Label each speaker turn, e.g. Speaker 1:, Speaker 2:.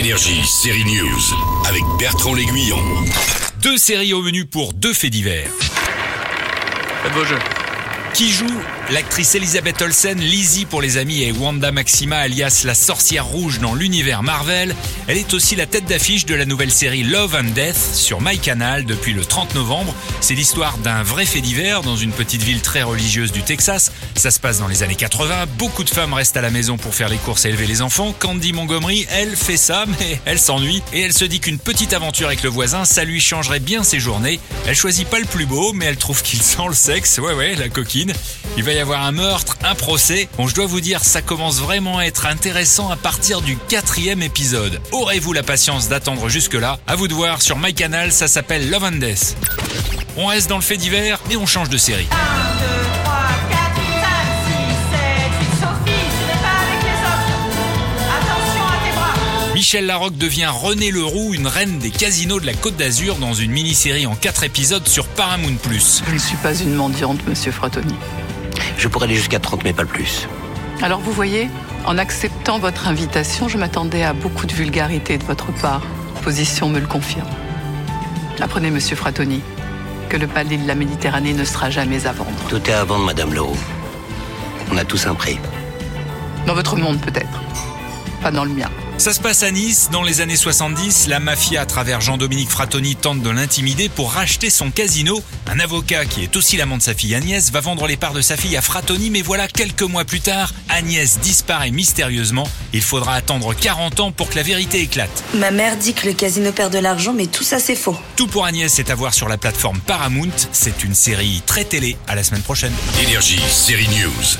Speaker 1: Énergie, série News, avec Bertrand L'Aiguillon.
Speaker 2: Deux séries au menu pour deux faits divers.
Speaker 3: Faites vos jeux.
Speaker 2: Qui joue L'actrice Elisabeth Olsen, Lizzie pour les amis et Wanda Maxima alias la sorcière rouge dans l'univers Marvel. Elle est aussi la tête d'affiche de la nouvelle série Love and Death sur MyCanal depuis le 30 novembre. C'est l'histoire d'un vrai fait divers dans une petite ville très religieuse du Texas. Ça se passe dans les années 80. Beaucoup de femmes restent à la maison pour faire les courses et élever les enfants. Candy Montgomery, elle fait ça, mais elle s'ennuie et elle se dit qu'une petite aventure avec le voisin, ça lui changerait bien ses journées. Elle choisit pas le plus beau, mais elle trouve qu'il sent le sexe. Ouais, ouais, la coquine. Il va y avoir un meurtre, un procès. Bon, je dois vous dire, ça commence vraiment à être intéressant à partir du quatrième épisode. Aurez-vous la patience d'attendre jusque-là? À vous de voir sur MyCanal, ça s'appelle Love and Death. On reste dans le fait divers, mais on change de série.
Speaker 4: 1, 2, 3, 4, 5, 6, 7, 8, Sophie, ce n'est pas avec les autres. Attention à tes bras.
Speaker 2: Michel Larocque devient René Leroux, une reine des casinos de la Côte d'Azur dans une mini-série en 4 épisodes sur Paramount+.
Speaker 5: Je ne suis pas une mendiante, monsieur Fratoni.
Speaker 6: Je pourrais aller jusqu'à 30, mais pas plus.
Speaker 5: Alors vous voyez, en acceptant votre invitation, je m'attendais à beaucoup de vulgarité de votre part. Position me le confirme. Apprenez, monsieur Fratoni, que le palais de la Méditerranée ne sera jamais à vendre.
Speaker 6: Tout est à vendre, Madame Leroux. On a tous un prix.
Speaker 5: Dans votre monde, peut-être. Pas dans le mien.
Speaker 2: Ça se passe à Nice, dans les années 70, la mafia à travers Jean-Dominique Frattoni tente de l'intimider pour racheter son casino. Un avocat qui est aussi l'amant de sa fille Agnès va vendre les parts de sa fille à Frattoni, mais voilà, quelques mois plus tard, Agnès disparaît mystérieusement. Il faudra attendre 40 ans pour que la vérité éclate.
Speaker 7: Ma mère dit que le casino perd de l'argent, mais tout ça c'est faux.
Speaker 2: Tout pour Agnès est à voir sur la plateforme Paramount. C'est une série très télé. À la semaine prochaine.
Speaker 1: Énergie, série News.